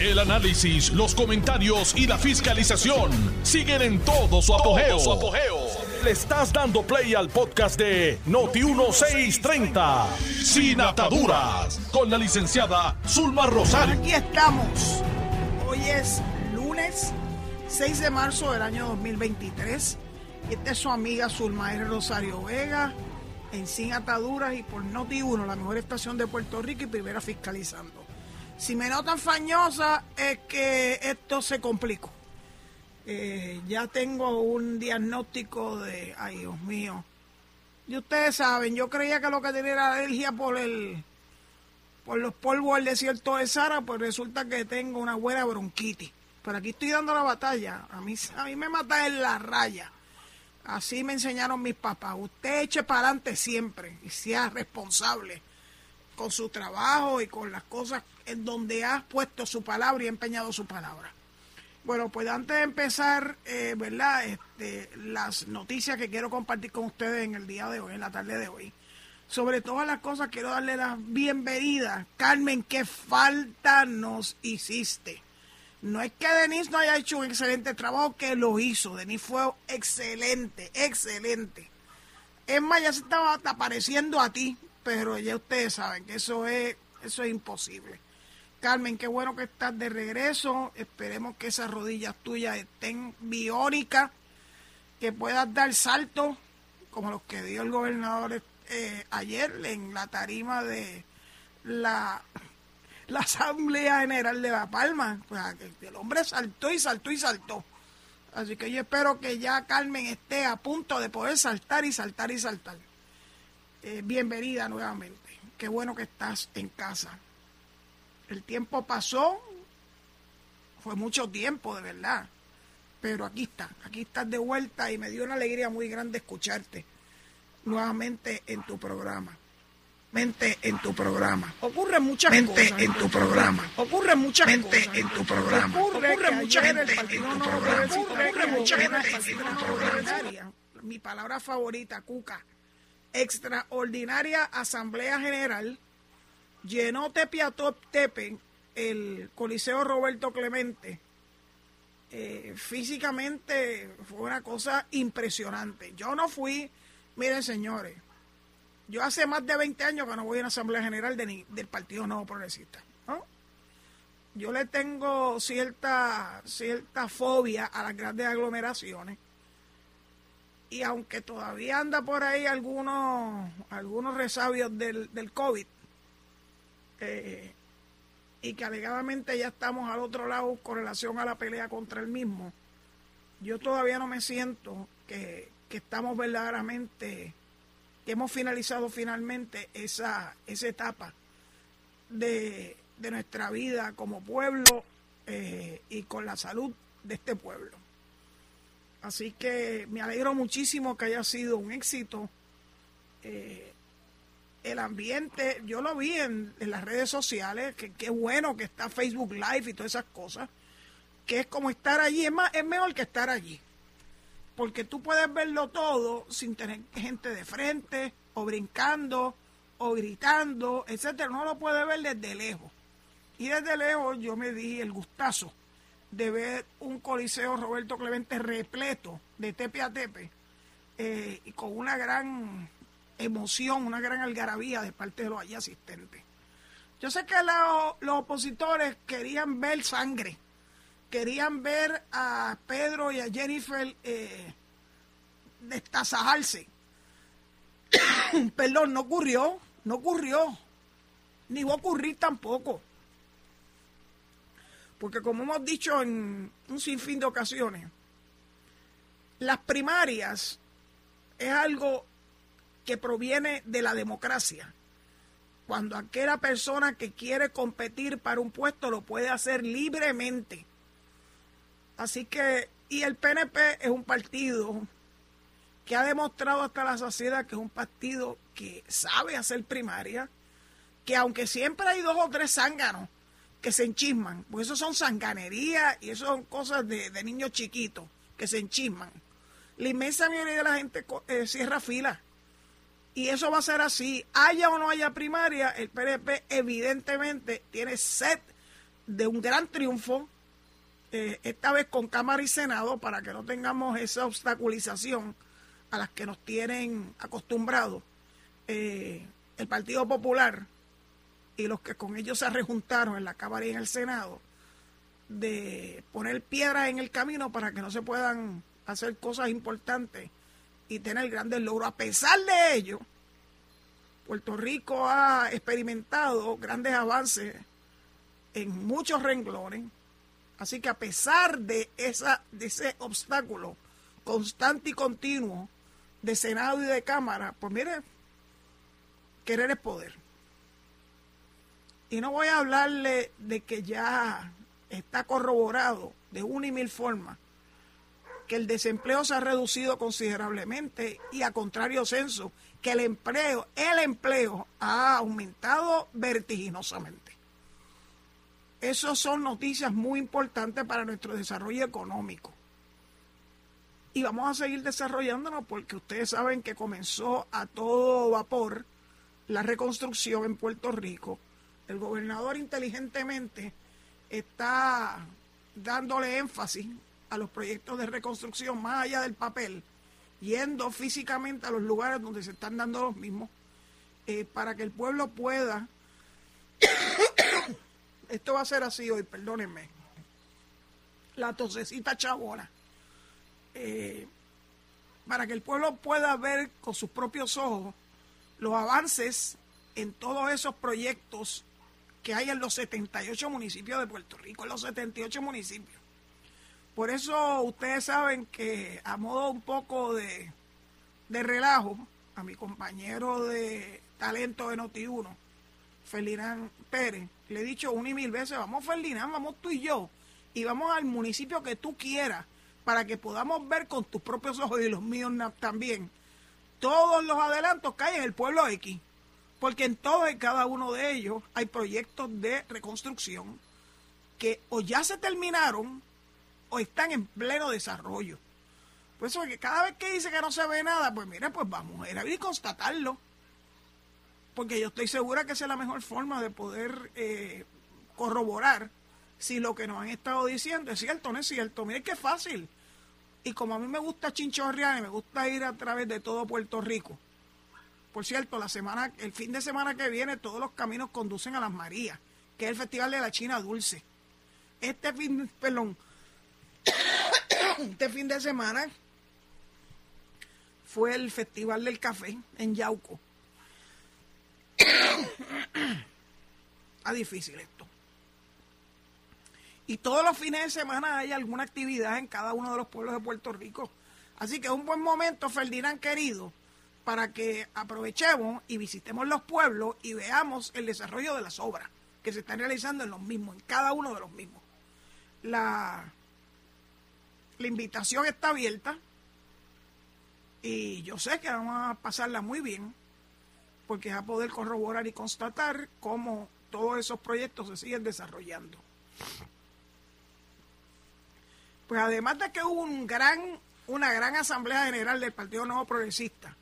El análisis, los comentarios y la fiscalización siguen en todo su apogeo. Le estás dando play al podcast de Noti1630, Sin Ataduras, con la licenciada Zulma Rosario. Aquí estamos. Hoy es lunes 6 de marzo del año 2023. Esta es su amiga Zulma R. Rosario Vega en Sin Ataduras y por Noti1, la mejor estación de Puerto Rico y primera fiscalizando. Si me notan fañosa es que esto se complicó. Eh, ya tengo un diagnóstico de, ay Dios mío. Y ustedes saben, yo creía que lo que tenía era alergia por el, por los polvos del desierto de Sara, pues resulta que tengo una buena bronquitis. Pero aquí estoy dando la batalla. A mí, a mí me mata en la raya. Así me enseñaron mis papás. Usted eche para adelante siempre y sea responsable con su trabajo y con las cosas en donde ha puesto su palabra y empeñado su palabra. Bueno, pues antes de empezar, eh, ¿verdad? Este, las noticias que quiero compartir con ustedes en el día de hoy, en la tarde de hoy. Sobre todas las cosas, quiero darle la bienvenida. Carmen, qué falta nos hiciste. No es que Denise no haya hecho un excelente trabajo, que lo hizo. Denise fue excelente, excelente. Es más, ya se estaba apareciendo a ti, pero ya ustedes saben que eso es, eso es imposible. Carmen, qué bueno que estás de regreso. Esperemos que esas rodillas tuyas estén biónicas, que puedas dar salto como los que dio el gobernador eh, ayer en la tarima de la la Asamblea General de La Palma. Pues, el hombre saltó y saltó y saltó. Así que yo espero que ya Carmen esté a punto de poder saltar y saltar y saltar. Eh, bienvenida nuevamente. Qué bueno que estás en casa. El tiempo pasó, fue mucho tiempo, de verdad. Pero aquí está, aquí estás de vuelta y me dio una alegría muy grande escucharte nuevamente en tu programa mente en tu programa. Ocurre muchas mente en tu programa. Ocurre muchas mente en tu programa. Ocurre, mucha gente en tu programa. Ocurre mucha gente en tu programa. Mi palabra favorita, cuca. Extraordinaria Asamblea General llenó Tepiatop Tepe, el Coliseo Roberto Clemente. Eh, físicamente fue una cosa impresionante. Yo no fui, miren señores, yo hace más de 20 años que no voy a una asamblea general de del Partido Nuevo Progresista. Yo le tengo cierta, cierta fobia a las grandes aglomeraciones. Y aunque todavía anda por ahí algunos, algunos resabios del, del COVID, eh, y que alegadamente ya estamos al otro lado con relación a la pelea contra el mismo, yo todavía no me siento que, que estamos verdaderamente hemos finalizado finalmente esa, esa etapa de, nuestra vida como pueblo eh, y con la salud de este pueblo. Así que me alegro muchísimo que haya sido un éxito. Eh, el ambiente, yo lo vi en, las redes sociales, que qué bueno que está Facebook Live y todas esas cosas, que es como estar allí, es, más, es mejor que estar allí porque tú puedes verlo todo sin tener gente de frente, o brincando, o gritando, etcétera. No lo puedes ver desde lejos. Y desde lejos yo me di el gustazo de ver un coliseo Roberto Clemente repleto de tepe a tepe eh, y con una gran emoción, una gran algarabía de parte de los asistentes. Yo sé que los opositores querían ver sangre, querían ver a Pedro y a Jennifer eh, destazajarse. Perdón, no ocurrió, no ocurrió, ni va a ocurrir tampoco. Porque como hemos dicho en un sinfín de ocasiones, las primarias es algo que proviene de la democracia. Cuando aquella persona que quiere competir para un puesto lo puede hacer libremente. Así que, y el PNP es un partido que ha demostrado hasta la sociedad que es un partido que sabe hacer primaria, que aunque siempre hay dos o tres zánganos que se enchisman, pues eso son sanganerías y eso son cosas de, niños chiquitos que se enchisman. La inmensa mayoría de la gente eh, cierra fila. Y eso va a ser así. Haya o no haya primaria, el PNP evidentemente tiene sed de un gran triunfo, eh, esta vez con Cámara y Senado, para que no tengamos esa obstaculización a las que nos tienen acostumbrados. Eh, el Partido Popular y los que con ellos se rejuntaron en la Cámara y en el Senado, de poner piedras en el camino para que no se puedan hacer cosas importantes y tener grandes logros. A pesar de ello, Puerto Rico ha experimentado grandes avances en muchos renglones. Así que a pesar de, esa, de ese obstáculo constante y continuo de Senado y de Cámara, pues mire, querer es poder. Y no voy a hablarle de que ya está corroborado de una y mil formas que el desempleo se ha reducido considerablemente y a contrario censo, que el empleo, el empleo ha aumentado vertiginosamente. Esas son noticias muy importantes para nuestro desarrollo económico. Y vamos a seguir desarrollándonos porque ustedes saben que comenzó a todo vapor la reconstrucción en Puerto Rico. El gobernador inteligentemente está dándole énfasis a los proyectos de reconstrucción más allá del papel, yendo físicamente a los lugares donde se están dando los mismos, eh, para que el pueblo pueda, esto va a ser así hoy, perdónenme, la tosecita chabona, eh, para que el pueblo pueda ver con sus propios ojos los avances en todos esos proyectos que hay en los 78 municipios de Puerto Rico, en los 78 municipios. Por eso ustedes saben que a modo un poco de, relajo, a mi compañero de talento de Noti1, Ferdinand Pérez, le he dicho una y mil veces, vamos Ferdinand, vamos tú y yo, y vamos al municipio que tú quieras, para que podamos ver con tus propios ojos y los míos también, todos los adelantos que hay en el pueblo X. Porque en todos y cada uno de ellos hay proyectos de reconstrucción que o ya se terminaron o están en pleno desarrollo. Por eso cada vez que dice que no se ve nada, pues mire, pues vamos a ir a ver y constatarlo. Porque yo estoy segura que esa es la mejor forma de poder eh, corroborar si lo que nos han estado diciendo es cierto o no es cierto. Mire qué fácil. Y como a mí me gusta chinchorrear y me gusta ir a través de todo Puerto Rico. Por cierto, la semana, el fin de semana que viene todos los caminos conducen a las Marías, que es el Festival de la China Dulce. Este fin, perdón, este fin de semana fue el Festival del Café en Yauco. Está difícil esto. Y todos los fines de semana hay alguna actividad en cada uno de los pueblos de Puerto Rico. Así que es un buen momento, Ferdinand querido, para que aprovechemos y visitemos los pueblos y veamos el desarrollo de las obras que se están realizando en los mismos, en cada uno de los mismos. La, invitación está abierta y yo sé que vamos a pasarla muy bien porque va a poder corroborar y constatar cómo todos esos proyectos se siguen desarrollando. Pues además de que hubo un gran, una gran asamblea general del Partido Nuevo Progresista,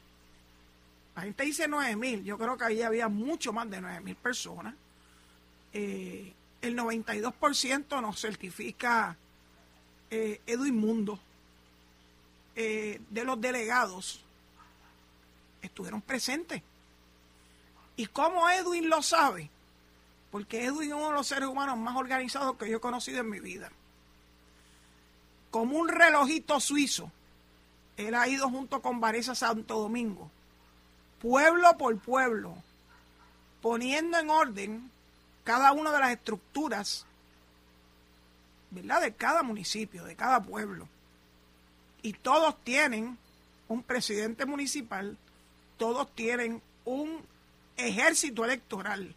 la gente dice 9 mil, yo creo que ahí había mucho más de 9 mil personas. Eh, el 92% nos certifica eh, Edwin Mundo, eh, de los delegados, estuvieron presentes. ¿Y cómo Edwin lo sabe? Porque Edwin es uno de los seres humanos más organizados que yo he conocido en mi vida. Como un relojito suizo, él ha ido junto con Vanessa Santo Domingo, pueblo por pueblo, poniendo en orden cada una de las estructuras ¿verdad? De cada municipio, de cada pueblo. Y todos tienen un presidente municipal, todos tienen un ejército electoral.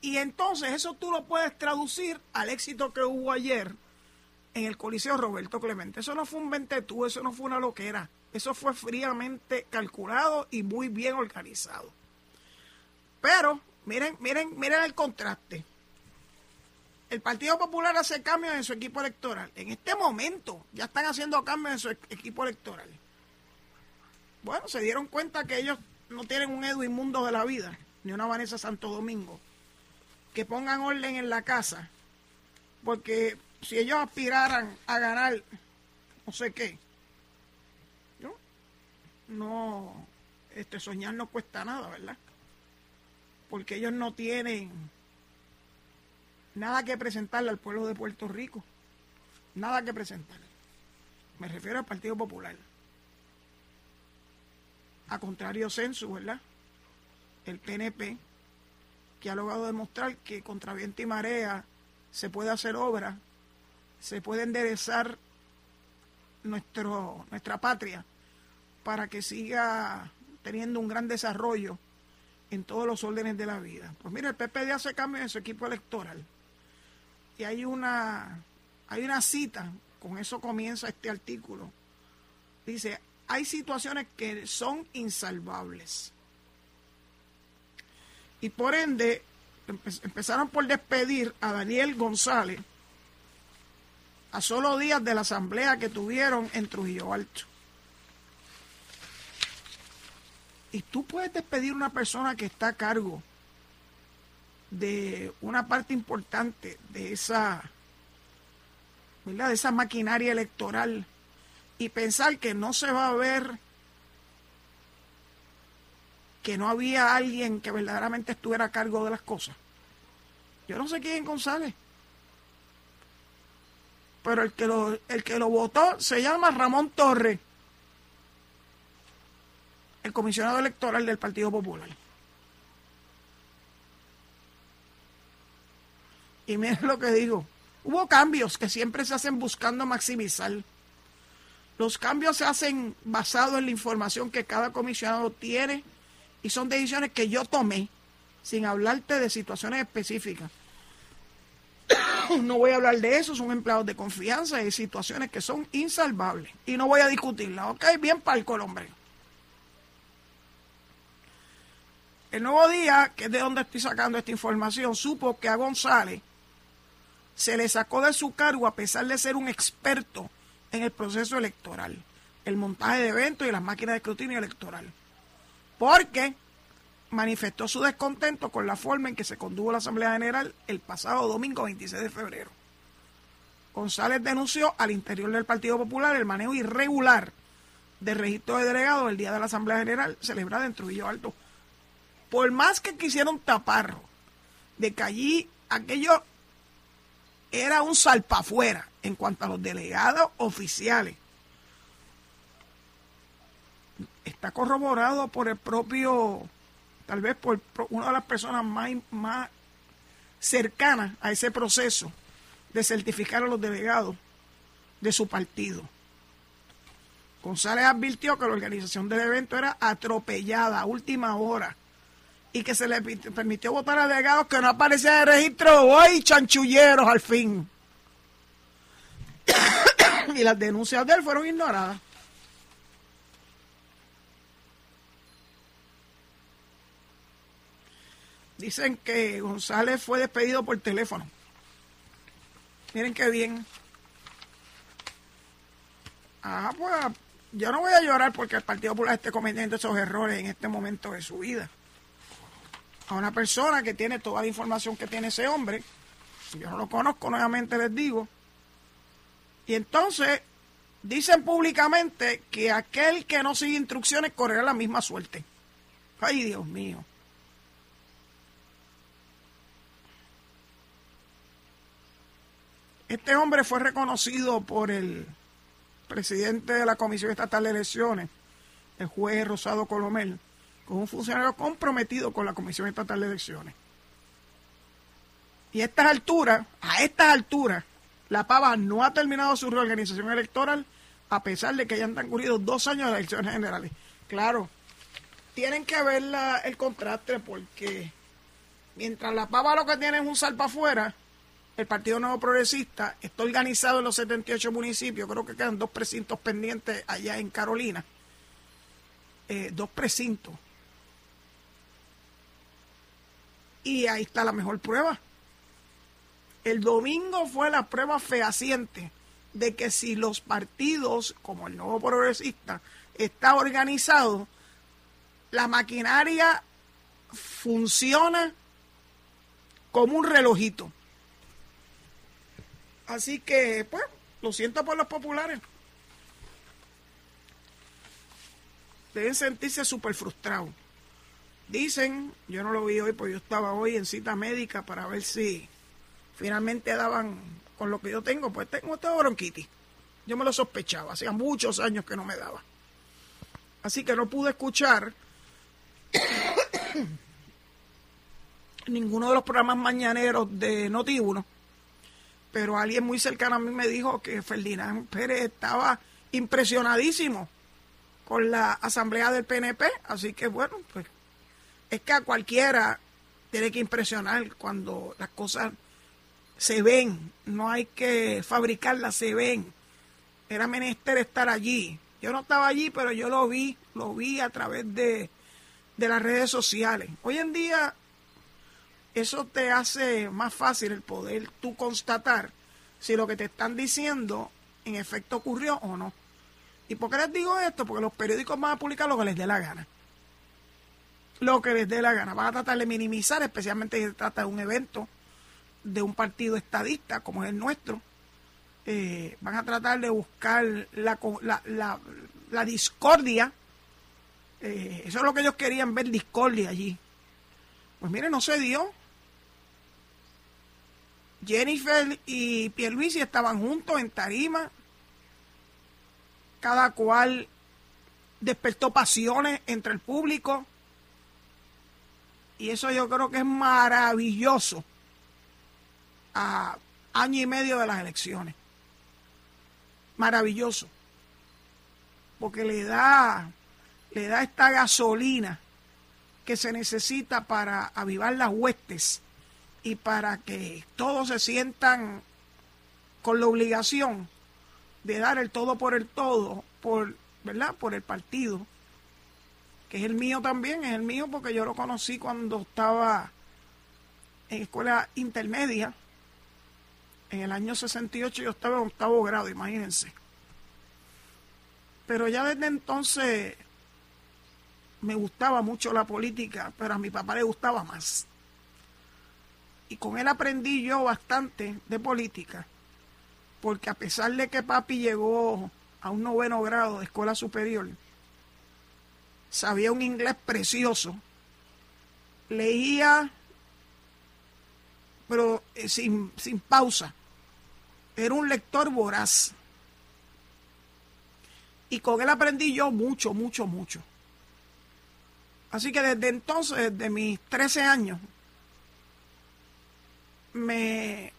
Y entonces eso tú lo puedes traducir al éxito que hubo ayer en el Coliseo Roberto Clemente. Eso no fue un ventetú, eso no fue una loquera. Eso fue fríamente calculado y muy bien organizado. Pero miren, miren, miren el contraste el Partido Popular hace cambios en su equipo electoral. En este momento ya están haciendo cambios en su equipo electoral. Bueno, se dieron cuenta que ellos no tienen un Edwin Mundo de la vida, ni una Vanessa Santo Domingo, que pongan orden en la casa porque si ellos aspiraran a ganar no sé qué. No, este, soñar no cuesta nada, ¿verdad? Porque ellos no tienen nada que presentarle al pueblo de Puerto Rico, nada que presentarle. Me refiero al Partido Popular. A contrario censo, ¿verdad? El PNP, que ha logrado demostrar que contra viento y marea se puede hacer obra, se puede enderezar nuestro, nuestra patria para que siga teniendo un gran desarrollo en todos los órdenes de la vida. Pues mira, el PPD hace cambios en su equipo electoral. Y hay una, hay una cita, con eso comienza este artículo. Dice, hay situaciones que son insalvables. Y por ende, empezaron por despedir a Daniel González a solo días de la asamblea que tuvieron en Trujillo Alto. Y tú puedes despedir una persona que está a cargo de una parte importante de esa, ¿verdad? de esa maquinaria electoral y pensar que no se va a ver que no había alguien que verdaderamente estuviera a cargo de las cosas. Yo no sé quién González. Pero el que lo, el que lo votó se llama Ramón Torres, el comisionado electoral del Partido Popular. Y miren lo que digo. Hubo cambios que siempre se hacen buscando maximizar. Los cambios se hacen basados en la información que cada comisionado tiene y son decisiones que yo tomé sin hablarte de situaciones específicas. No voy a hablar de eso, son empleados de confianza y situaciones que son insalvables. Y no voy a discutirlas, ¿ok? Bien palco el hombre. El nuevo día, que es de donde estoy sacando esta información, supo que a González se le sacó de su cargo a pesar de ser un experto en el proceso electoral, el montaje de eventos y las máquinas de escrutinio electoral. Porque manifestó su descontento con la forma en que se condujo la Asamblea General el pasado domingo 26 de febrero. González denunció al interior del Partido Popular el manejo irregular de registro de delegados el día de la Asamblea General celebrada en Trujillo Alto. Por más que quisieron taparlo, de que allí aquello era un salpafuera en cuanto a los delegados oficiales. Está corroborado por el propio, tal vez por una de las personas más, más cercanas a ese proceso de certificar a los delegados de su partido. González advirtió que la organización del evento era atropellada a última hora y que se le permitió votar a delegados que no aparecían en el registro hoy chanchulleros al fin. y las denuncias de él fueron ignoradas. Dicen que González fue despedido por teléfono. Miren qué bien. Ah, pues yo no voy a llorar porque el Partido Popular esté cometiendo esos errores en este momento de su vida a una persona que tiene toda la información que tiene ese hombre. Yo no lo conozco, nuevamente les digo. Y entonces dicen públicamente que aquel que no sigue instrucciones correrá la misma suerte. Ay, Dios mío. Este hombre fue reconocido por el presidente de la Comisión Estatal de Elecciones, el juez Rosado Colomel, con un funcionario comprometido con la Comisión Estatal de Elecciones. Y a estas alturas, a estas alturas, la PAVA no ha terminado su reorganización electoral a pesar de que hayan transcurrido dos años de elecciones generales. Claro, tienen que ver el contraste porque mientras la PAVA lo que tiene es un salpa afuera, el Partido Nuevo Progresista está organizado en los 78 municipios, creo que quedan dos precintos pendientes allá en Carolina, eh, dos precintos Y ahí está la mejor prueba. El domingo fue la prueba fehaciente de que si los partidos, como el nuevo progresista, está organizado, la maquinaria funciona como un relojito. Así que, pues, lo siento por los populares. Deben sentirse súper frustrados. Dicen, yo no lo vi hoy, porque yo estaba hoy en cita médica para ver si finalmente daban con lo que yo tengo, pues tengo esta bronquitis. Yo me lo sospechaba, hacía muchos años que no me daba. Así que no pude escuchar ninguno de los programas mañaneros de Noti1, pero alguien muy cercano a mí me dijo que Ferdinand Pérez estaba impresionadísimo con la asamblea del PNP, así que bueno, pues es que a cualquiera tiene que impresionar cuando las cosas se ven, no hay que fabricarlas, se ven. Era menester estar allí. Yo no estaba allí, pero yo lo vi, lo vi a través de, de las redes sociales. Hoy en día eso te hace más fácil el poder tú constatar si lo que te están diciendo en efecto ocurrió o no. ¿Y por qué les digo esto? Porque los periódicos van a publicar lo que les dé la gana. Lo que les dé la gana. Van a tratar de minimizar, especialmente si se trata de un evento de un partido estadista como es el nuestro. Eh, van a tratar de buscar la, la, la, discordia. Eh, eso es lo que ellos querían ver, discordia allí. Pues miren, no se dio. Jennifer y Pierluisi estaban juntos en tarima. Cada cual despertó pasiones entre el público. Y eso yo creo que es maravilloso a año y medio de las elecciones. Maravilloso. Porque le da, le da esta gasolina que se necesita para avivar las huestes y para que todos se sientan con la obligación de dar el todo por el todo, por, ¿verdad? Por el partido, es el mío también, es el mío porque yo lo conocí cuando estaba en escuela intermedia. En el año 68 yo estaba en octavo grado, imagínense. Pero ya desde entonces me gustaba mucho la política, pero a mi papá le gustaba más y con él aprendí yo bastante de política, porque a pesar de que papi llegó a un noveno grado de escuela superior, sabía un inglés precioso, leía, pero eh, sin, sin pausa, era un lector voraz. Y con él aprendí yo mucho, mucho, mucho. Así que desde entonces, desde mis 13 años, me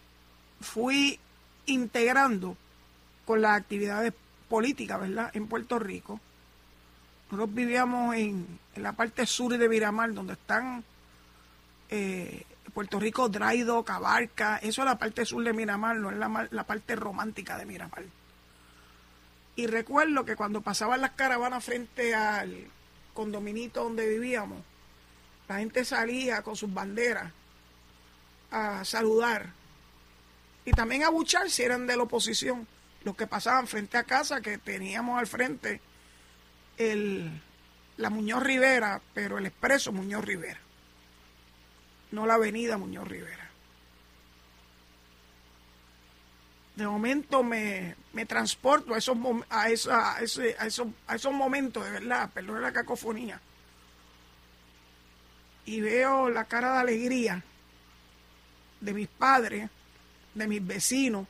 fui integrando con las actividades políticas, ¿verdad? En Puerto Rico. Nosotros vivíamos en, la parte sur de Miramar, donde están eh, Puerto Rico, Draido, Cabarca. Eso es la parte sur de Miramar, no es la, la parte romántica de Miramar. Y recuerdo que cuando pasaban las caravanas frente al condominito donde vivíamos, la gente salía con sus banderas a saludar y también a buchar si eran de la oposición, los que pasaban frente a casa, que teníamos al frente el, la Muñoz Rivera, pero el expreso Muñoz Rivera, no la avenida Muñoz Rivera. De momento me, me transporto a esos, a, esa, a, esos, a esos momentos, de verdad, perdón la cacofonía, y veo la cara de alegría de mis padres, de mis vecinos,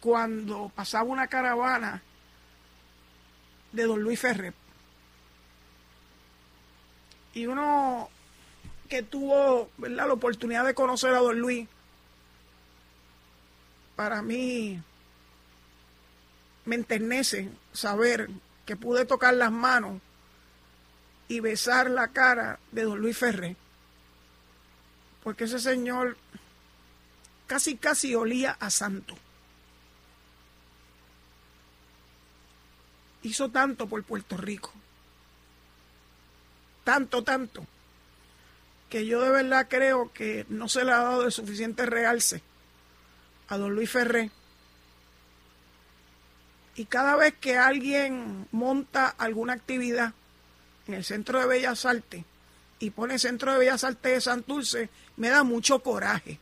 cuando pasaba una caravana de don Luis Ferrer. Y uno que tuvo la oportunidad de conocer a don Luis, para mí me enternece saber que pude tocar las manos y besar la cara de don Luis Ferrer porque ese señor casi casi olía a santo. Hizo tanto por Puerto Rico. Tanto, tanto. Que yo de verdad creo que no se le ha dado el suficiente realce a don Luis Ferré. Y cada vez que alguien monta alguna actividad en el Centro de Bellas Artes y pone Centro de Bellas Artes de Santurce, me da mucho coraje.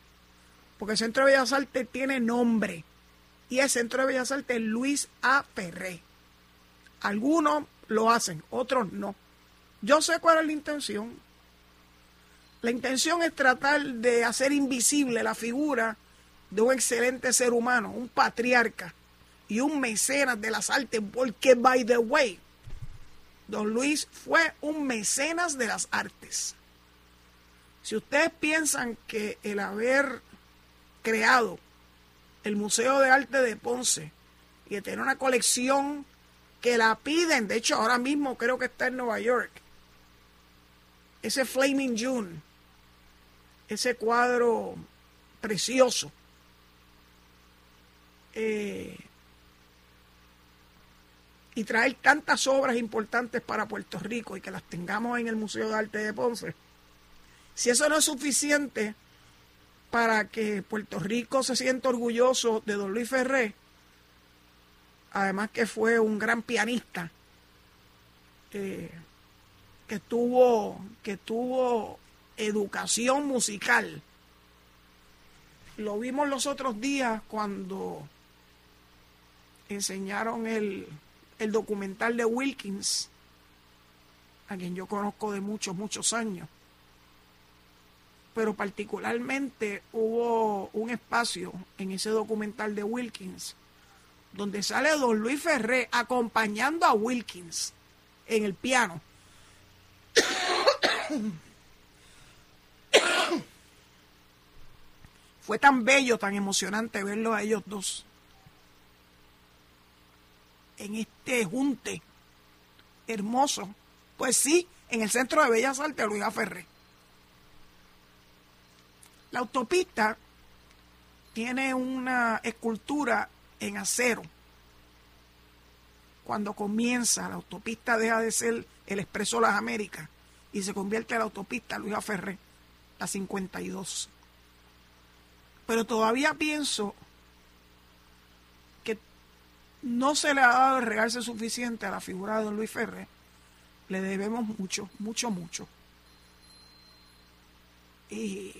porque el Centro de Bellas Artes tiene nombre y el Centro de Bellas Artes Luis A. Ferré. Algunos lo hacen, otros no. Yo sé cuál es la intención. La intención es tratar de hacer invisible la figura de un excelente ser humano, un patriarca y un mecenas de las artes, porque, by the way, don Luis fue un mecenas de las artes. Si ustedes piensan que el haber creado el Museo de Arte de Ponce y tener una colección que la piden, de hecho ahora mismo creo que está en Nueva York, ese Flaming June, ese cuadro precioso, eh, y traer tantas obras importantes para Puerto Rico y que las tengamos en el Museo de Arte de Ponce, si eso no es suficiente para que Puerto Rico se sienta orgulloso de don Luis Ferré, además que fue un gran pianista, eh, que tuvo, que tuvo educación musical. Lo vimos los otros días cuando enseñaron el, el documental de Wilkins, a quien yo conozco de muchos, muchos años pero particularmente hubo un espacio en ese documental de Wilkins donde sale don Luis Ferré acompañando a Wilkins en el piano. Fue tan bello, tan emocionante verlo a ellos dos en este junte hermoso. Pues sí, en el Centro de Bellas Artes Luis Ferré. La autopista tiene una escultura en acero. Cuando comienza, la autopista deja de ser el Expreso Las Américas y se convierte en la autopista Luis Ferré, la 52. Pero todavía pienso que no se le ha dado el regalse suficiente a la figura de don Luis Ferré. Le debemos mucho, mucho, mucho. Y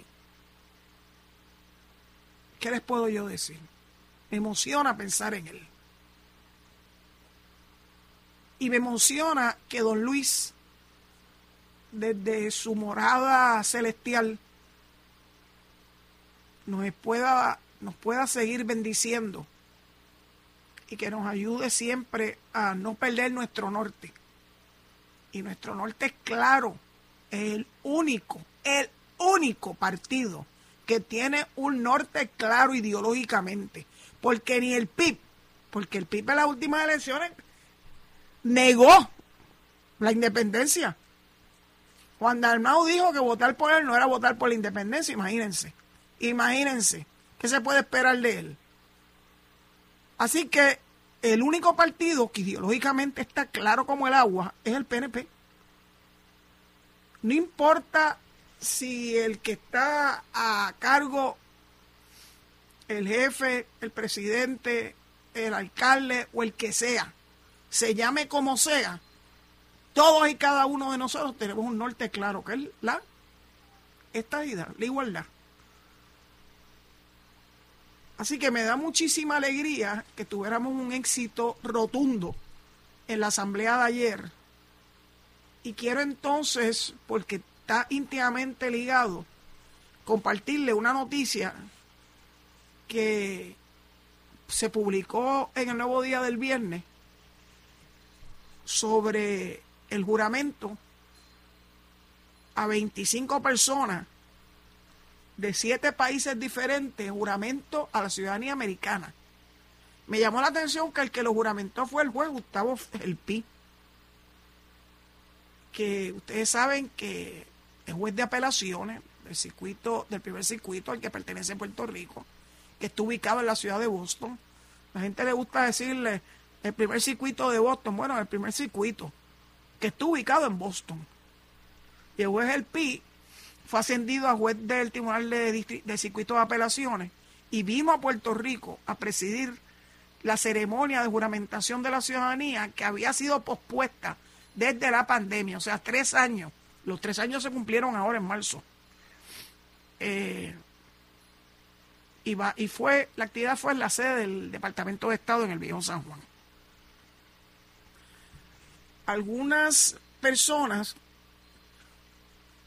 ¿qué les puedo yo decir? Me emociona pensar en él. Y me emociona que don Luis, desde su morada celestial, nos pueda, nos pueda seguir bendiciendo y que nos ayude siempre a no perder nuestro norte. Y nuestro norte es claro, es el único, el único partido que tiene un norte claro ideológicamente, porque ni el PIB, porque el PIB en las últimas elecciones negó la independencia. Juan Dalmau dijo que votar por él no era votar por la independencia, imagínense, imagínense, ¿qué se puede esperar de él? Así que el único partido que ideológicamente está claro como el agua es el PNP. No importa si el que está a cargo, el jefe, el presidente, el alcalde o el que sea, se llame como sea, todos y cada uno de nosotros tenemos un norte claro, que es la estadidad, la igualdad. Así que me da muchísima alegría que tuviéramos un éxito rotundo en la asamblea de ayer. Y quiero entonces, porque está íntimamente ligado, compartirle una noticia que se publicó en el nuevo día del viernes sobre el juramento a 25 personas de siete países diferentes, juramento a la ciudadanía americana. Me llamó la atención que el que lo juramentó fue el juez Gustavo El Pi, que ustedes saben que es juez de apelaciones del circuito, del primer circuito al que pertenece Puerto Rico, que está ubicado en la ciudad de Boston. La gente le gusta decirle el primer circuito de Boston, bueno, el primer circuito, que está ubicado en Boston. Y el juez El Pi fue ascendido a juez del Tribunal de, de Circuito de Apelaciones y vino a Puerto Rico a presidir la ceremonia de juramentación de la ciudadanía que había sido pospuesta desde la pandemia, o sea, tres años los tres años se cumplieron ahora en marzo. Eh, y, fue, la actividad fue en la sede del Departamento de Estado en el Viejo San Juan. Algunas personas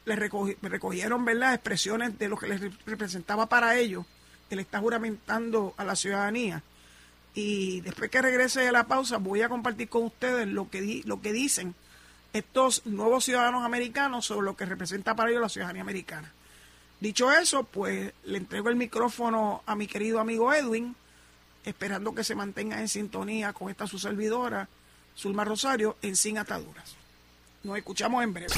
le recogieron ¿verdad? expresiones de lo que les representaba para ellos, que le está juramentando a la ciudadanía. Y después que regrese de la pausa, voy a compartir con ustedes lo que dicen estos nuevos ciudadanos americanos sobre lo que representa para ellos la ciudadanía americana. Dicho eso, pues le entrego el micrófono a mi querido amigo Edwin, esperando que se mantenga en sintonía con esta su servidora, Zulma Rosario, en Sin Ataduras. Nos escuchamos en breve.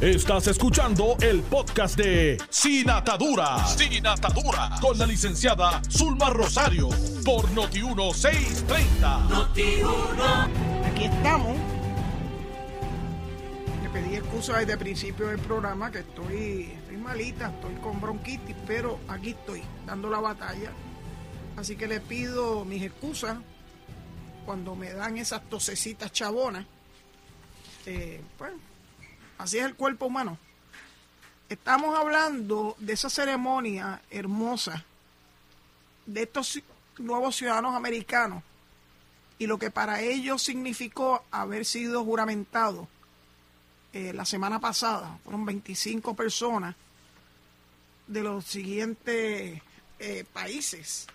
Estás escuchando el podcast de Sin Atadura. Sin Atadura. Con la licenciada Zulma Rosario. Por Noti1630. Noti1. Aquí estamos. Le pedí excusa desde el principio del programa que estoy, estoy malita, estoy con bronquitis, pero aquí estoy, dando la batalla. Así que le pido mis excusas cuando me dan esas tosecitas chabonas. Eh, pues, Así es el cuerpo humano. Estamos hablando de esa ceremonia hermosa de estos nuevos ciudadanos americanos y lo que para ellos significó haber sido juramentado eh, la semana pasada. Fueron 25 personas de los siguientes eh, países.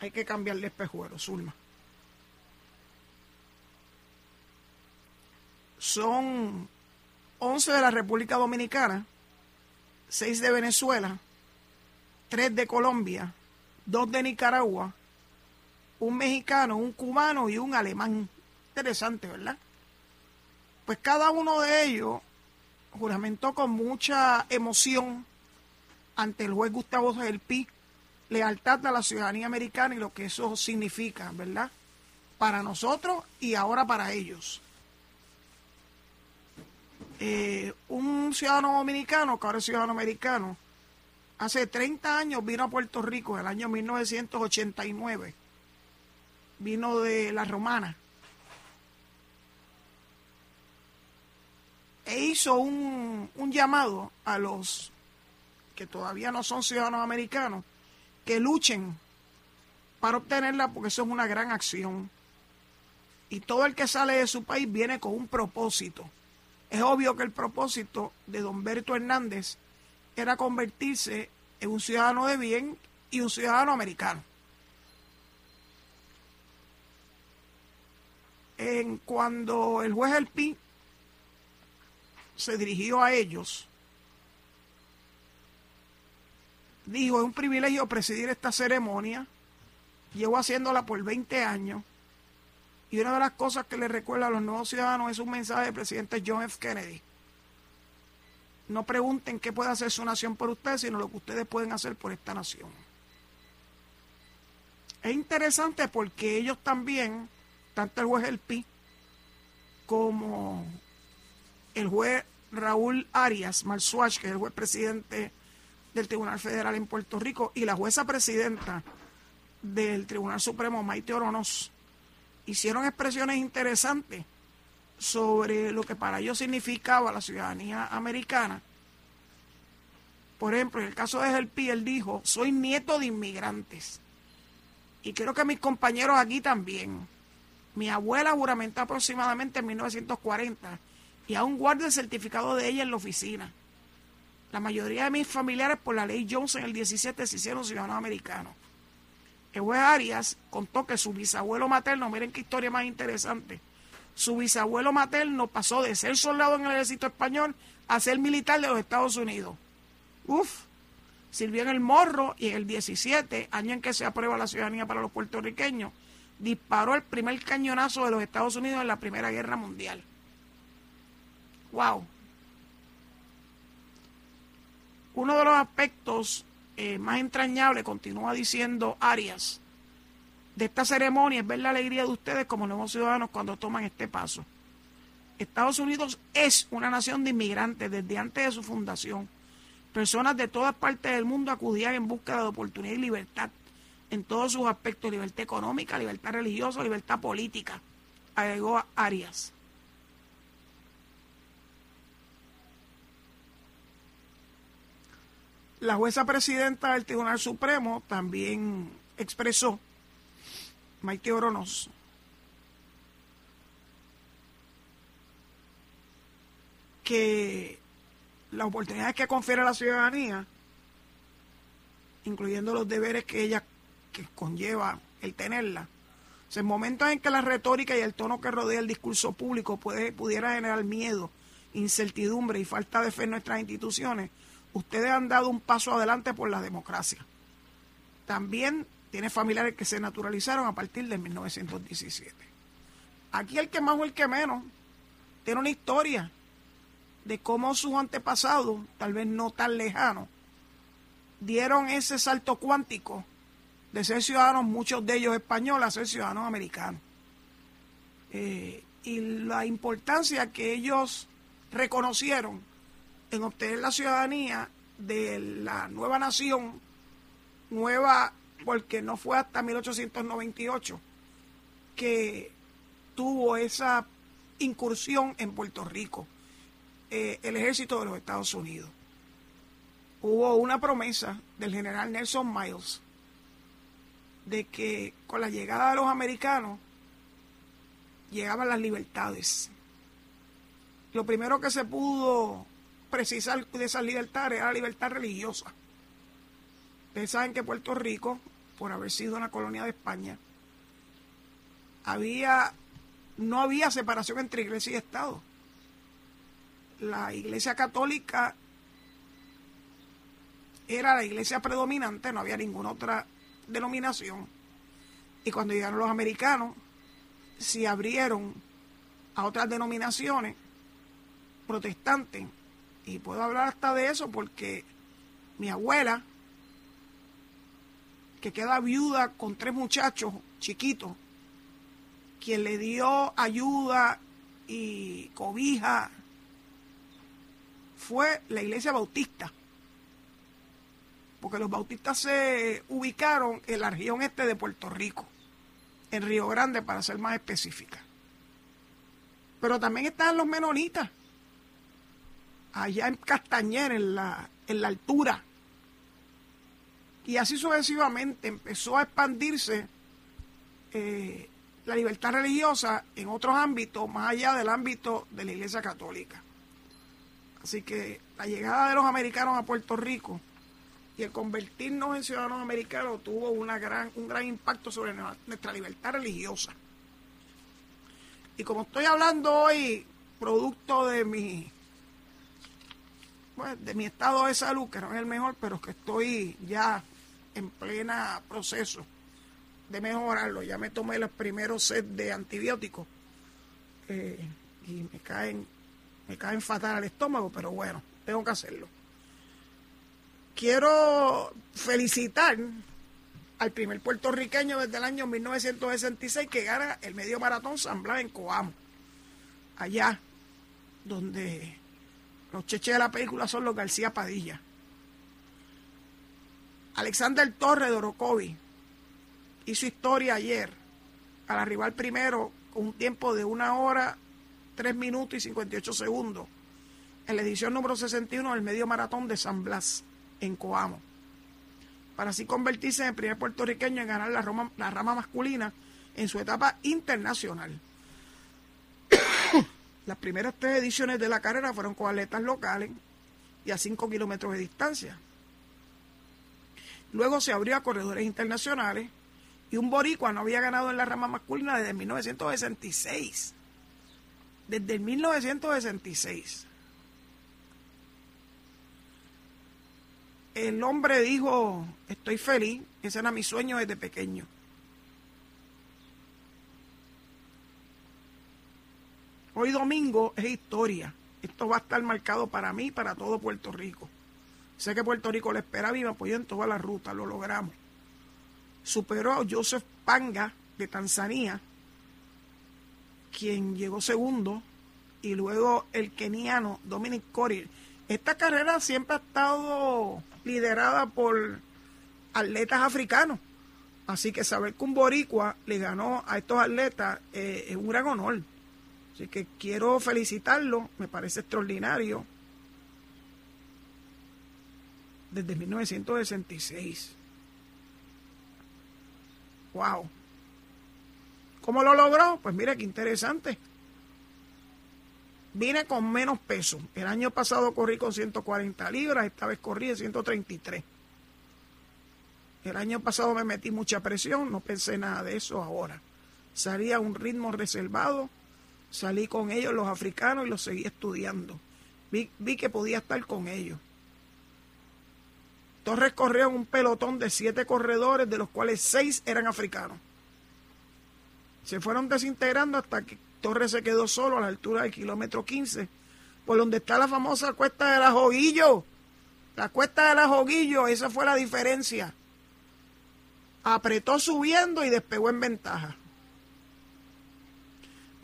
Hay que cambiarle espejuelo, Zulma. son 11 de la República Dominicana, 6 de Venezuela, 3 de Colombia, 2 de Nicaragua, un mexicano, un cubano y un alemán. Interesante, ¿verdad? Pues cada uno de ellos juramentó con mucha emoción ante el juez Gustavo del Pi lealtad a la ciudadanía americana y lo que eso significa, ¿verdad? Para nosotros y ahora para ellos. Eh, un ciudadano dominicano, que ahora es ciudadano americano, hace 30 años vino a Puerto Rico, en el año 1989. Vino de La Romana. E hizo un, un llamado a los que todavía no son ciudadanos americanos que luchen para obtenerla porque eso es una gran acción. Y todo el que sale de su país viene con un propósito. Es obvio que el propósito de don Berto Hernández era convertirse en un ciudadano de bien y un ciudadano americano. En cuando el juez El Pi se dirigió a ellos, dijo, es un privilegio presidir esta ceremonia, llevo haciéndola por 20 años, y una de las cosas que le recuerda a los nuevos ciudadanos es un mensaje del presidente John F. Kennedy. No pregunten qué puede hacer su nación por ustedes, sino lo que ustedes pueden hacer por esta nación. Es interesante porque ellos también, tanto el juez El Pi como el juez Raúl Arias Marzuach, que es el juez presidente del Tribunal Federal en Puerto Rico, y la jueza presidenta del Tribunal Supremo, Maite Oronos, hicieron expresiones interesantes sobre lo que para ellos significaba la ciudadanía americana. Por ejemplo, en el caso de Gelpi, él dijo, soy nieto de inmigrantes. Y creo que mis compañeros aquí también. Mi abuela juramentó aproximadamente en 1940 y aún guardo el certificado de ella en la oficina. La mayoría de mis familiares por la ley Johnson en el 17 se hicieron ciudadanos americanos. El juez Arias contó que su bisabuelo materno, miren qué historia más interesante, su bisabuelo materno pasó de ser soldado en el ejército español a ser militar de los Estados Unidos. Uf, sirvió en el Morro y en el 17, año en que se aprueba la ciudadanía para los puertorriqueños, disparó el primer cañonazo de los Estados Unidos en la Primera Guerra Mundial. ¡Wow! Uno de los aspectos eh, más entrañable, continúa diciendo Arias, de esta ceremonia es ver la alegría de ustedes como nuevos ciudadanos cuando toman este paso. Estados Unidos es una nación de inmigrantes desde antes de su fundación. Personas de todas partes del mundo acudían en búsqueda de oportunidad y libertad en todos sus aspectos, libertad económica, libertad religiosa, libertad política, agregó Arias. La jueza presidenta del Tribunal Supremo también expresó, Maite Oronos, que las oportunidades que confiere la ciudadanía, incluyendo los deberes que ella que conlleva el tenerla, en momentos en que la retórica y el tono que rodea el discurso público puede, pudiera generar miedo, incertidumbre y falta de fe en nuestras instituciones, ustedes han dado un paso adelante por la democracia. También tiene familiares que se naturalizaron a partir de 1917. Aquí el que más o el que menos tiene una historia de cómo sus antepasados, tal vez no tan lejanos, dieron ese salto cuántico de ser ciudadanos, muchos de ellos españoles, a ser ciudadanos americanos. Eh, y la importancia que ellos reconocieron en obtener la ciudadanía de la nueva nación, nueva porque no fue hasta 1898 que tuvo esa incursión en Puerto Rico. Eh, el ejército de los Estados Unidos. Hubo una promesa del general Nelson Miles de que con la llegada de los americanos llegaban las libertades. Lo primero que se pudo precisar de esas libertades era la libertad religiosa. Ustedes saben que Puerto Rico, por haber sido una colonia de España, había no había separación entre iglesia y Estado la iglesia católica era la iglesia predominante, no había ninguna otra denominación. Y cuando llegaron los americanos, se abrieron a otras denominaciones protestantes. Y puedo hablar hasta de eso porque mi abuela, que queda viuda con tres muchachos chiquitos, quien le dio ayuda y cobija fue la iglesia bautista, porque los bautistas se ubicaron en la región este de Puerto Rico, en Río Grande para ser más específica. Pero también están los menonitas, allá en Castañer, en la, en la altura. Y así sucesivamente empezó a expandirse eh, la libertad religiosa en otros ámbitos, más allá del ámbito de la Iglesia Católica. Así que la llegada de los americanos a Puerto Rico y el convertirnos en ciudadanos americanos tuvo una gran, un gran impacto sobre nuestra libertad religiosa. Y como estoy hablando hoy, producto de mi, pues, de mi estado de salud, que no es el mejor, pero que estoy ya en plena proceso de mejorarlo. Ya me tomé los primeros set de antibióticos eh, y me caen me caen fatal al estómago, pero bueno, tengo que hacerlo. Quiero felicitar al primer puertorriqueño desde el año 1966 que gana el medio maratón San Blas en Coamo. Allá donde los cheches de la película son los García Padilla. Alexander Torres de Orocovi hizo historia ayer al arribar primero con un tiempo de una hora 3 minutos y 58 segundos en la edición número 61 del medio maratón de San Blas, en Coamo, para así convertirse en el primer puertorriqueño en ganar la rama masculina en su etapa internacional. Las primeras tres ediciones de la carrera fueron con atletas locales y a 5 kilómetros de distancia. Luego se abrió a corredores internacionales y un boricua no había ganado en la rama masculina desde 1966 desde el 1966. El hombre dijo, estoy feliz, ese era mi sueño desde pequeño. Hoy domingo es historia. Esto va a estar marcado para mí para todo Puerto Rico. Sé que Puerto Rico lo esperaba y me apoyó en toda la ruta, lo logramos. Superó a Joseph Panga de Tanzania quien llegó segundo, y luego el keniano Dominic Corir. Esta carrera siempre ha estado liderada por atletas africanos. Así que saber que un boricua le ganó a estos atletas eh, es un gran honor. Así que quiero felicitarlo, me parece extraordinario. desde 1966. ¡Wow! ¿Cómo lo logró? Pues mira qué interesante. Vine con menos peso. El año pasado corrí con 140 libras, esta vez corrí de 133. El año pasado me metí mucha presión, no pensé nada de eso ahora. Salí a un ritmo reservado, salí con ellos, los africanos, y los seguí estudiando. Vi, vi que podía estar con ellos. Torres corrió un pelotón de siete corredores, de los cuales seis eran africanos. Se fueron desintegrando hasta que Torres se quedó solo a la altura del kilómetro 15, por donde está la famosa cuesta de la Joguillo. La cuesta de la Joguillo, esa fue la diferencia. Apretó subiendo y despegó en ventaja.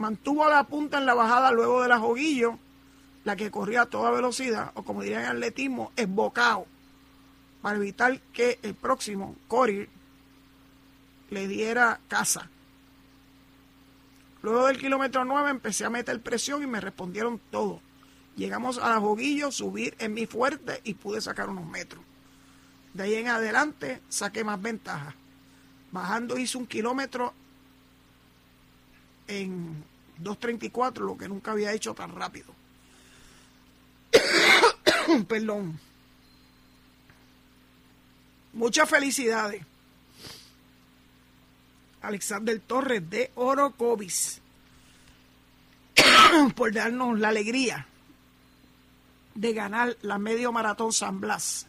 Mantuvo la punta en la bajada luego de la Joguillo, la que corría a toda velocidad, o como dirían en atletismo, esbocado para evitar que el próximo, Cory, le diera casa. Luego del kilómetro 9 empecé a meter presión y me respondieron todo. Llegamos a la Joguillo, subir en mi fuerte y pude sacar unos metros. De ahí en adelante saqué más ventaja. Bajando hice un kilómetro en 2.34, lo que nunca había hecho tan rápido. Perdón. Muchas felicidades. Alexander Torres de Orocovis por darnos la alegría de ganar la medio maratón San Blas.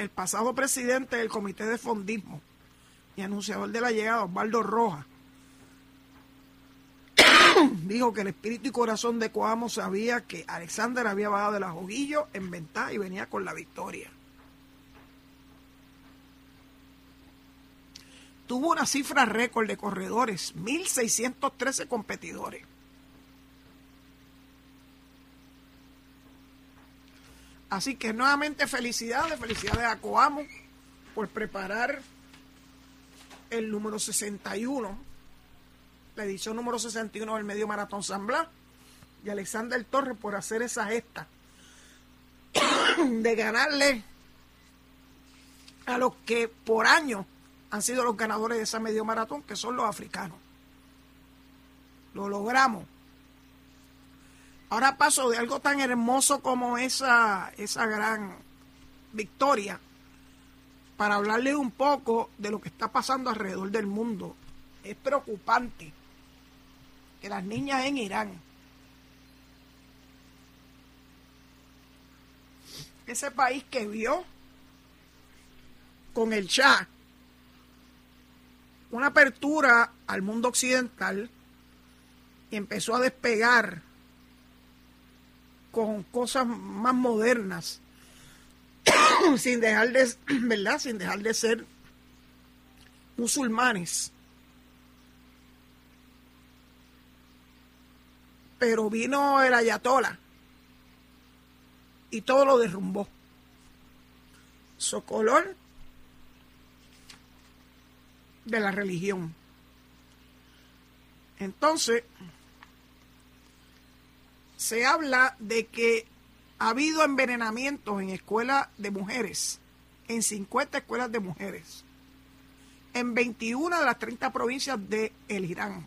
El pasado presidente del Comité de Fondismo y anunciador de la llegada, Osvaldo Rojas, dijo que el espíritu y corazón de Coamo sabía que Alexander había bajado de la Joguillo en ventaja y venía con la victoria. Tuvo una cifra récord de corredores, 1.613 competidores. Así que nuevamente felicidades, felicidades a Coamo por preparar el número 61 la edición número 61 del Medio Maratón San Blas, y Alexander Torres por hacer esa gesta de ganarle a los que por años han sido los ganadores de esa medio maratón, que son los africanos. Lo logramos. Ahora paso de algo tan hermoso como esa, esa gran victoria para hablarles un poco de lo que está pasando alrededor del mundo. Es preocupante que las niñas en Irán, ese país que vio con el Shah una apertura al mundo occidental y empezó a despegar con cosas más modernas sin dejar de verdad sin dejar de ser musulmanes pero vino el ayatola y todo lo derrumbó. Socolor de la religión. Entonces, se habla de que ha habido envenenamientos en escuelas de mujeres, en 50 escuelas de mujeres, en 21 de las 30 provincias del el Irán.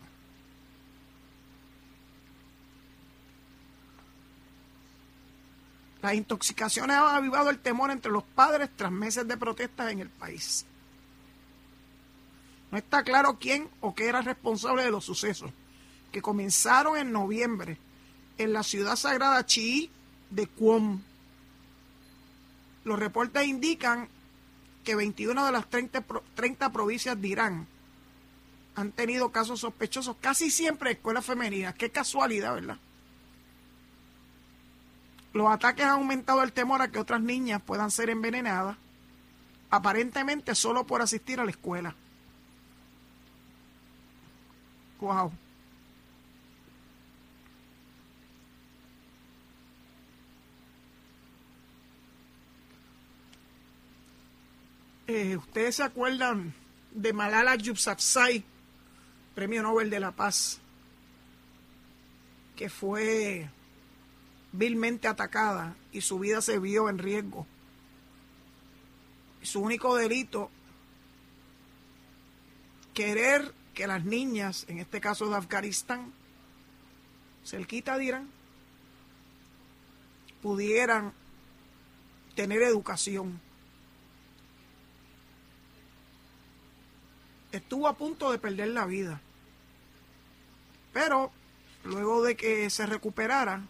Las intoxicaciones han avivado el temor entre los padres tras meses de protestas en el país. No está claro quién o qué era responsable de los sucesos, que comenzaron en noviembre en la ciudad sagrada chií de Qom. Los reportes indican que 21 de las 30, 30 provincias de Irán han tenido casos sospechosos, casi siempre escuelas femeninas. Qué casualidad, ¿verdad? Los ataques han aumentado el temor a que otras niñas puedan ser envenenadas, aparentemente solo por asistir a la escuela. Wow. Eh, Ustedes se acuerdan de Malala Yousafzai, Premio Nobel de la Paz. que fue vilmente atacada y su vida se vio en riesgo. Su único delito, querer que las niñas, en este caso de Afganistán, cerquita de Irán, pudieran tener educación. Estuvo a punto de perder la vida. Pero luego de que se recuperara,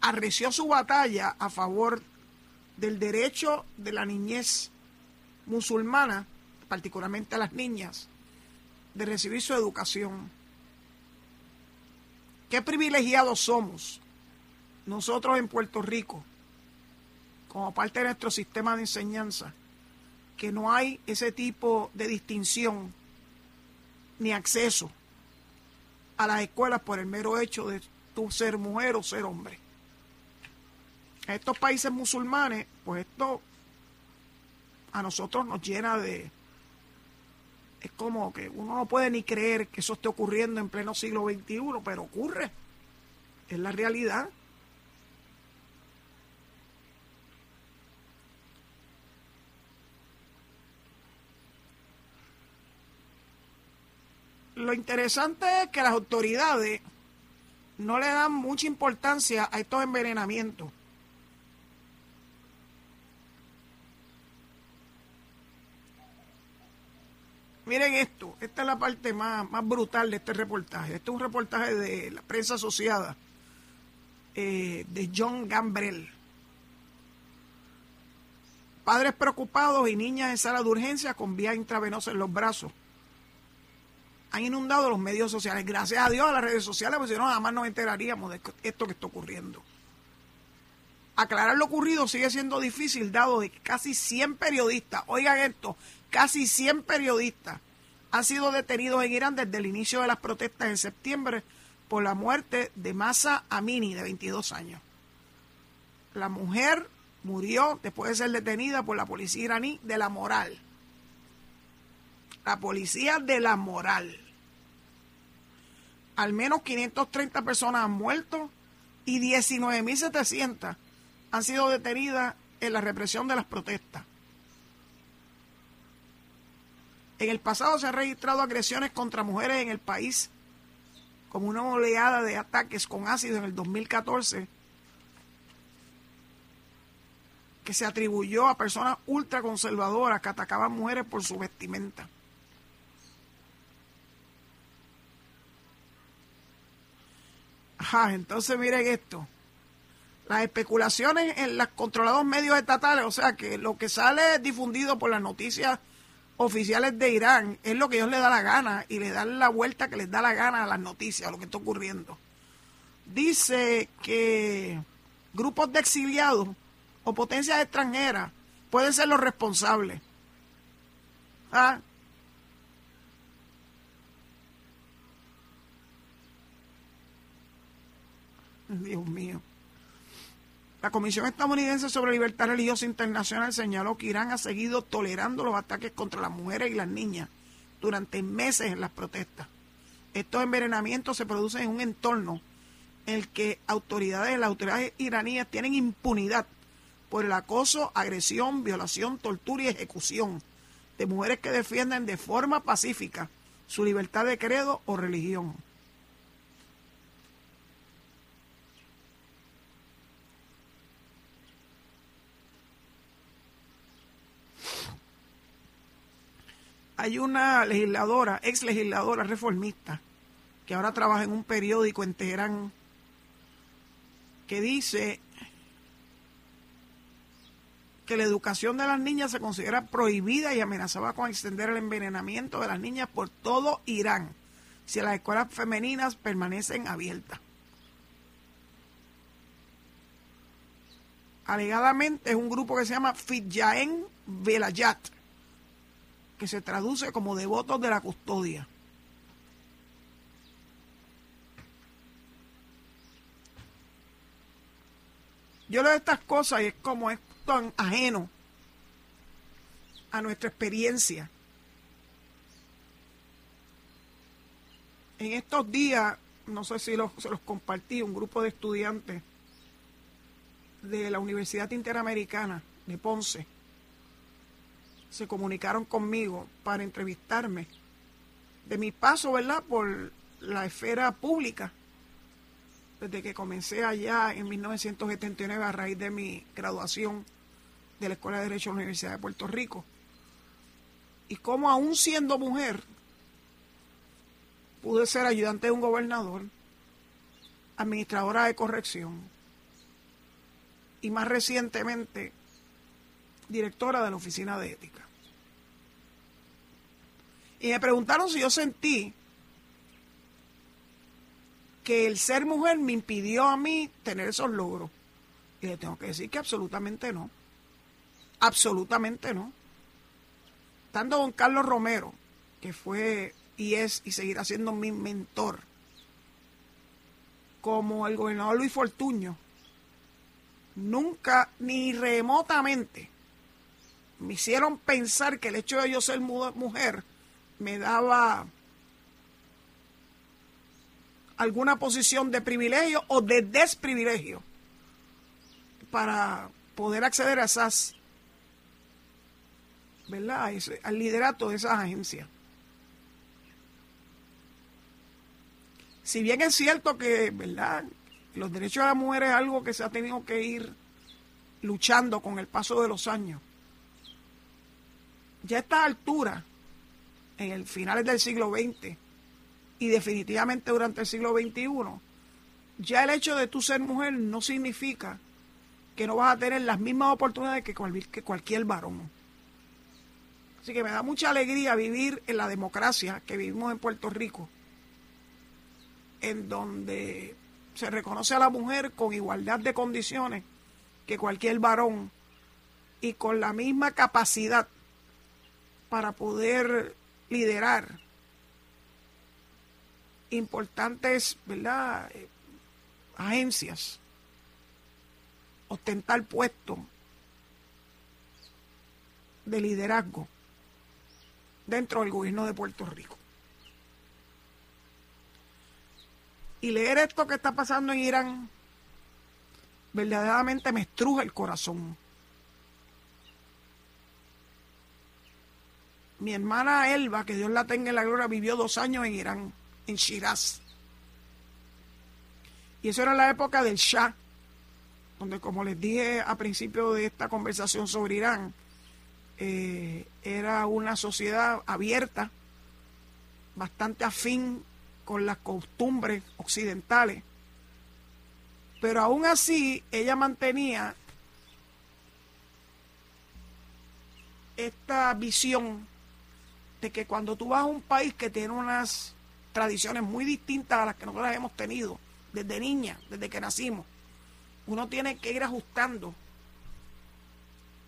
arreció su batalla a favor del derecho de la niñez musulmana, particularmente a las niñas, de recibir su educación. Qué privilegiados somos nosotros en Puerto Rico, como parte de nuestro sistema de enseñanza, que no hay ese tipo de distinción ni acceso a las escuelas por el mero hecho de tú ser mujer o ser hombre. En estos países musulmanes, pues esto a nosotros nos llena de... Es como que uno no puede ni creer que eso esté ocurriendo en pleno siglo XXI, pero ocurre. Es la realidad. Lo interesante es que las autoridades no le dan mucha importancia a estos envenenamientos. Miren esto, esta es la parte más, más brutal de este reportaje. Este es un reportaje de la prensa asociada eh, de John Gambrell. Padres preocupados y niñas en sala de urgencia con vía intravenosa en los brazos han inundado los medios sociales. Gracias a Dios a las redes sociales, porque si no, nada más nos enteraríamos de esto que está ocurriendo. Aclarar lo ocurrido sigue siendo difícil, dado que casi 100 periodistas, oigan esto, casi 100 periodistas han sido detenidos en Irán desde el inicio de las protestas en septiembre por la muerte de Masa Amini, de 22 años. La mujer murió después de ser detenida por la policía iraní de la moral. La policía de la moral. Al menos 530 personas han muerto y 19.700 han sido detenidas en la represión de las protestas. En el pasado se han registrado agresiones contra mujeres en el país, como una oleada de ataques con ácido en el 2014, que se atribuyó a personas ultraconservadoras que atacaban mujeres por su vestimenta. Ajá, entonces miren esto. Las especulaciones en los controlados medios estatales, o sea que lo que sale difundido por las noticias oficiales de Irán es lo que ellos les da la gana y le dan la vuelta que les da la gana a las noticias, a lo que está ocurriendo. Dice que grupos de exiliados o potencias extranjeras pueden ser los responsables. ¿Ah? Dios mío. La Comisión Estadounidense sobre Libertad Religiosa Internacional señaló que Irán ha seguido tolerando los ataques contra las mujeres y las niñas durante meses en las protestas. Estos envenenamientos se producen en un entorno en el que autoridades, las autoridades iraníes tienen impunidad por el acoso, agresión, violación, tortura y ejecución de mujeres que defienden de forma pacífica su libertad de credo o religión. Hay una legisladora, ex legisladora reformista, que ahora trabaja en un periódico en Teherán, que dice que la educación de las niñas se considera prohibida y amenazaba con extender el envenenamiento de las niñas por todo Irán si las escuelas femeninas permanecen abiertas. Alegadamente es un grupo que se llama Fitjaen Velayat que se traduce como devotos de la custodia. Yo leo estas cosas y es como es tan ajeno a nuestra experiencia. En estos días no sé si se los compartí, un grupo de estudiantes de la Universidad Interamericana de Ponce se comunicaron conmigo para entrevistarme de mi paso, ¿verdad?, por la esfera pública, desde que comencé allá en 1979 a raíz de mi graduación de la Escuela de Derecho de la Universidad de Puerto Rico. Y cómo aún siendo mujer, pude ser ayudante de un gobernador, administradora de corrección y más recientemente directora de la Oficina de Ética. Y me preguntaron si yo sentí que el ser mujer me impidió a mí tener esos logros. Y le tengo que decir que absolutamente no. Absolutamente no. Tanto don Carlos Romero, que fue y es y seguirá siendo mi mentor, como el gobernador Luis Fortuño, nunca ni remotamente me hicieron pensar que el hecho de yo ser mujer me daba alguna posición de privilegio o de desprivilegio para poder acceder a esas, ¿verdad? Al liderato de esas agencias. Si bien es cierto que, ¿verdad? Los derechos de la mujer es algo que se ha tenido que ir luchando con el paso de los años. Ya a esta altura, en el finales del siglo XX y definitivamente durante el siglo XXI, ya el hecho de tú ser mujer no significa que no vas a tener las mismas oportunidades que, que cualquier varón. Así que me da mucha alegría vivir en la democracia que vivimos en Puerto Rico, en donde se reconoce a la mujer con igualdad de condiciones que cualquier varón y con la misma capacidad para poder liderar importantes ¿verdad? Eh, agencias, ostentar puestos de liderazgo dentro del gobierno de Puerto Rico. Y leer esto que está pasando en Irán verdaderamente me estruja el corazón. Mi hermana Elba, que Dios la tenga en la gloria, vivió dos años en Irán, en Shiraz. Y eso era la época del Shah, donde como les dije a principio de esta conversación sobre Irán, eh, era una sociedad abierta, bastante afín con las costumbres occidentales. Pero aún así, ella mantenía esta visión de que cuando tú vas a un país que tiene unas tradiciones muy distintas a las que nosotros hemos tenido desde niña, desde que nacimos, uno tiene que ir ajustando,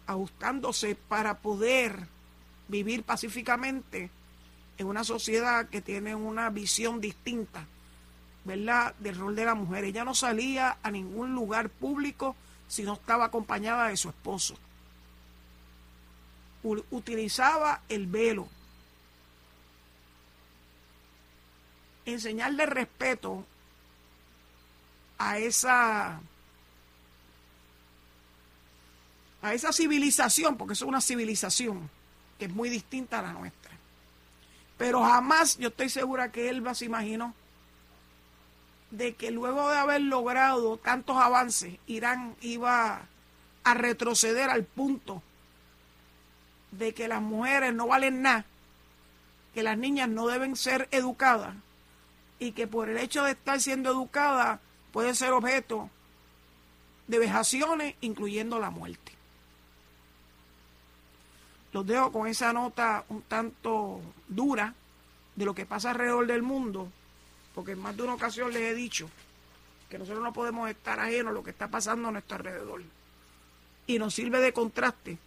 ajustándose para poder vivir pacíficamente en una sociedad que tiene una visión distinta, ¿verdad?, del rol de la mujer. Ella no salía a ningún lugar público si no estaba acompañada de su esposo. utilizaba el velo, enseñarle respeto a esa a esa civilización, porque es una civilización que es muy distinta a la nuestra. Pero jamás yo estoy segura que Elba se imaginó de que luego de haber logrado tantos avances, Irán iba a retroceder al punto de que las mujeres no valen nada, que las niñas no deben ser educadas y que por el hecho de estar siendo educada puede ser objeto de vejaciones, incluyendo la muerte. Los dejo con esa nota un tanto dura de lo que pasa alrededor del mundo, porque en más de una ocasión les he dicho que nosotros no podemos estar ajenos a lo que está pasando a nuestro alrededor. Y nos sirve de contraste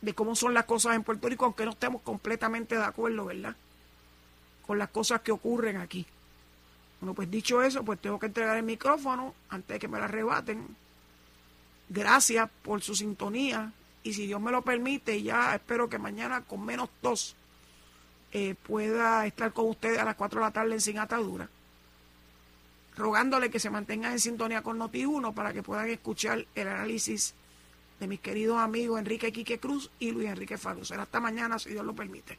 de cómo son las cosas en Puerto Rico, aunque no estemos completamente de acuerdo, ¿verdad? Con las cosas que ocurren aquí. Bueno, pues dicho eso, pues tengo que entregar el micrófono antes de que me la arrebaten. Gracias por su sintonía y si Dios me lo permite, ya espero que mañana con menos tos eh, pueda estar con ustedes a las 4 de la tarde en Sin Atadura, rogándole que se mantengan en sintonía con Noti1 para que puedan escuchar el análisis de mis queridos amigos Enrique Quique Cruz y Luis Enrique Falú. Será hasta mañana, si Dios lo permite.